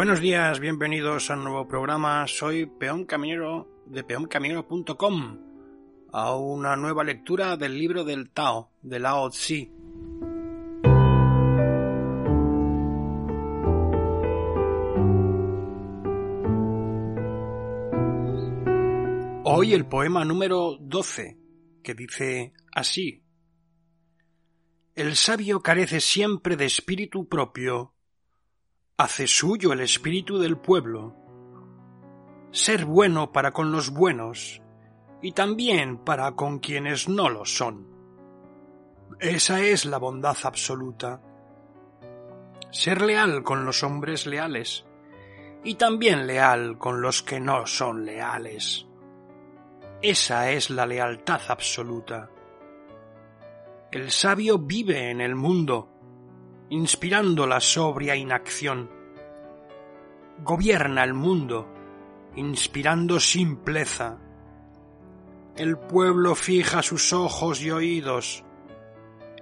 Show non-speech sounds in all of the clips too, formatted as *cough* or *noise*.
Buenos días, bienvenidos a nuevo programa. Soy Peón Caminero de peoncaminero.com a una nueva lectura del libro del Tao, de Lao Tzu. Hoy el poema número 12, que dice así. El sabio carece siempre de espíritu propio hace suyo el espíritu del pueblo. Ser bueno para con los buenos y también para con quienes no lo son. Esa es la bondad absoluta. Ser leal con los hombres leales y también leal con los que no son leales. Esa es la lealtad absoluta. El sabio vive en el mundo inspirando la sobria inacción. Gobierna el mundo, inspirando simpleza. El pueblo fija sus ojos y oídos.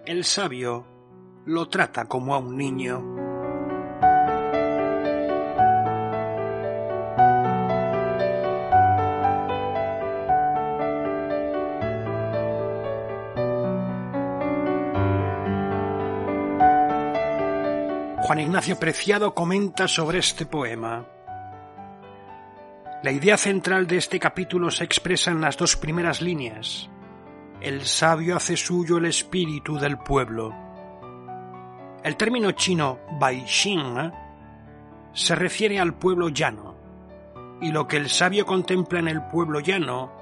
El sabio lo trata como a un niño. Juan Ignacio Preciado comenta sobre este poema. La idea central de este capítulo se expresa en las dos primeras líneas. El sabio hace suyo el espíritu del pueblo. El término chino Baixing se refiere al pueblo llano, y lo que el sabio contempla en el pueblo llano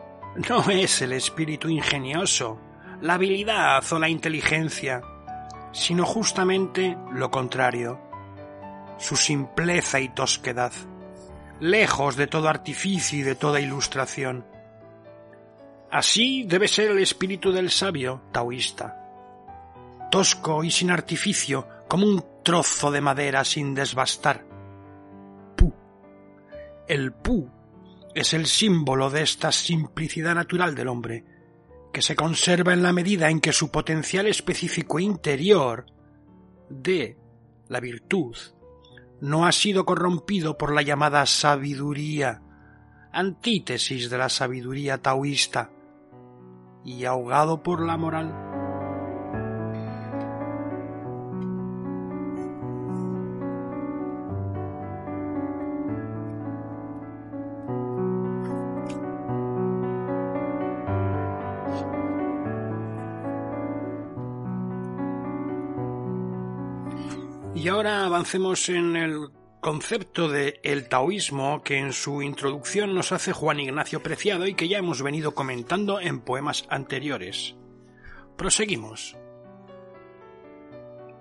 no es el espíritu ingenioso, la habilidad o la inteligencia, sino justamente lo contrario, su simpleza y tosquedad, lejos de todo artificio y de toda ilustración. Así debe ser el espíritu del sabio taoísta, tosco y sin artificio, como un trozo de madera sin desbastar. Pu. El pu es el símbolo de esta simplicidad natural del hombre, que se conserva en la medida en que su potencial específico interior de la virtud no ha sido corrompido por la llamada sabiduría, antítesis de la sabiduría taoísta, y ahogado por la moral. Y ahora avancemos en el concepto de el taoísmo que en su introducción nos hace Juan Ignacio Preciado y que ya hemos venido comentando en poemas anteriores. Proseguimos.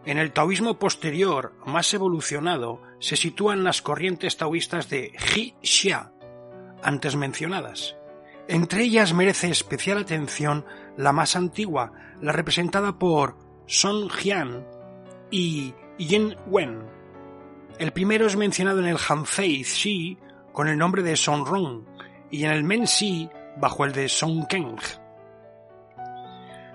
En el taoísmo posterior, más evolucionado, se sitúan las corrientes taoístas de Ji Xia, antes mencionadas. Entre ellas merece especial atención la más antigua, la representada por Song Jian y Yin Wen. El primero es mencionado en el Hanfei Shi con el nombre de Song Rong y en el Men Shi bajo el de Song Keng.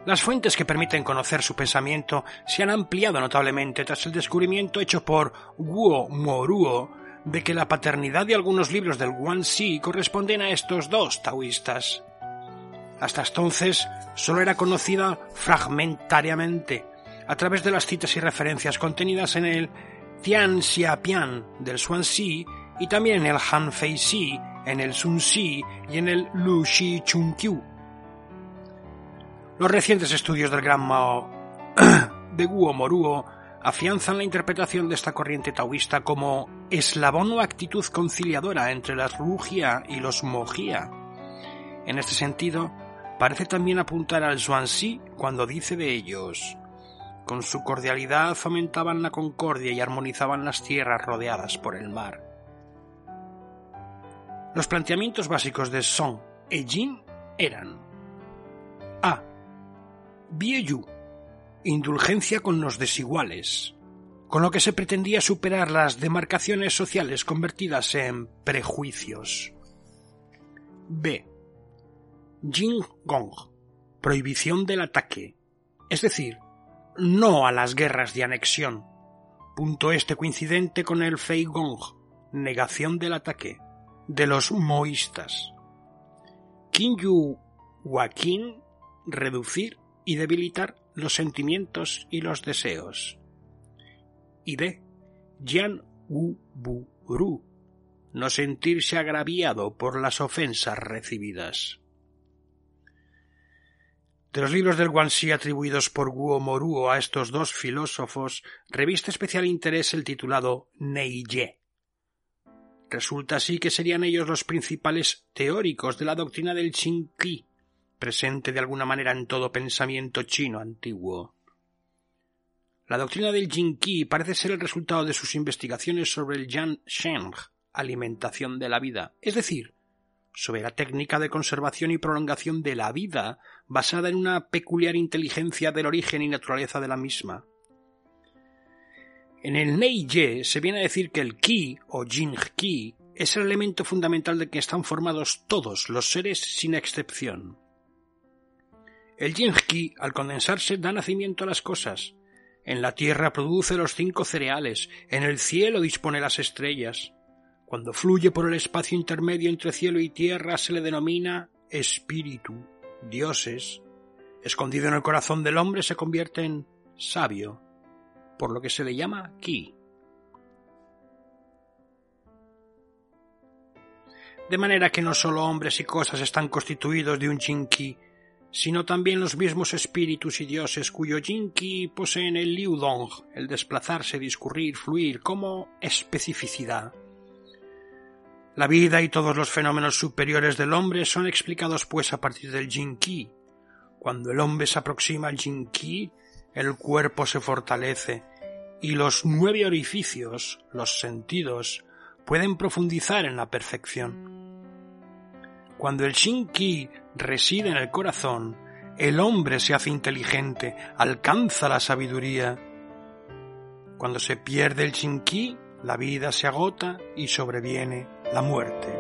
Las fuentes que permiten conocer su pensamiento se han ampliado notablemente tras el descubrimiento hecho por Guo Moruo de que la paternidad de algunos libros del Wan Xi corresponden a estos dos taoístas. Hasta entonces solo era conocida fragmentariamente a través de las citas y referencias contenidas en el Tian Xiapian del Xuanxi y también en el Han Fei Xi, en el Sun Xi y en el Lu Xi Chun Qiu. Los recientes estudios del gran Mao *clears throat* de Guo Moruo afianzan la interpretación de esta corriente taoísta como eslabón o actitud conciliadora entre las Rugia y los Mogia, En este sentido, parece también apuntar al Zhuangzi cuando dice de ellos con su cordialidad fomentaban la concordia y armonizaban las tierras rodeadas por el mar. Los planteamientos básicos de Song e Jin eran A. Bieyu, indulgencia con los desiguales, con lo que se pretendía superar las demarcaciones sociales convertidas en prejuicios. B. Jin Gong, prohibición del ataque, es decir, no a las guerras de anexión, punto este coincidente con el Fei Gong, negación del ataque, de los moístas. Kinyu Wakin, reducir y debilitar los sentimientos y los deseos. Y de Jian Wu Bu Ru, no sentirse agraviado por las ofensas recibidas. De los libros del Guanxi atribuidos por Guo Moruo a estos dos filósofos, reviste especial interés el titulado Neiye. Resulta así que serían ellos los principales teóricos de la doctrina del Qi, presente de alguna manera en todo pensamiento chino antiguo. La doctrina del Qi parece ser el resultado de sus investigaciones sobre el Yan Sheng, alimentación de la vida, es decir, sobre la técnica de conservación y prolongación de la vida basada en una peculiar inteligencia del origen y naturaleza de la misma. En el Nei Ye se viene a decir que el Qi o Jing Qi es el elemento fundamental de que están formados todos los seres sin excepción. El Jing Qi, al condensarse, da nacimiento a las cosas. En la tierra produce los cinco cereales, en el cielo dispone las estrellas. Cuando fluye por el espacio intermedio entre cielo y tierra se le denomina espíritu, dioses. Escondido en el corazón del hombre se convierte en sabio, por lo que se le llama ki. De manera que no solo hombres y cosas están constituidos de un Ki, sino también los mismos espíritus y dioses cuyo Ki poseen el Liudong, el desplazarse, discurrir, fluir, como especificidad. La vida y todos los fenómenos superiores del hombre son explicados pues a partir del Jin-Ki. Cuando el hombre se aproxima al Jin-Ki, el cuerpo se fortalece y los nueve orificios, los sentidos, pueden profundizar en la perfección. Cuando el Shin-Ki reside en el corazón, el hombre se hace inteligente, alcanza la sabiduría. Cuando se pierde el Shin-Ki, la vida se agota y sobreviene la muerte.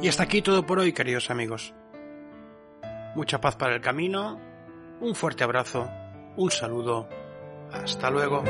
Y hasta aquí todo por hoy, queridos amigos. Mucha paz para el camino, un fuerte abrazo, un saludo, hasta luego.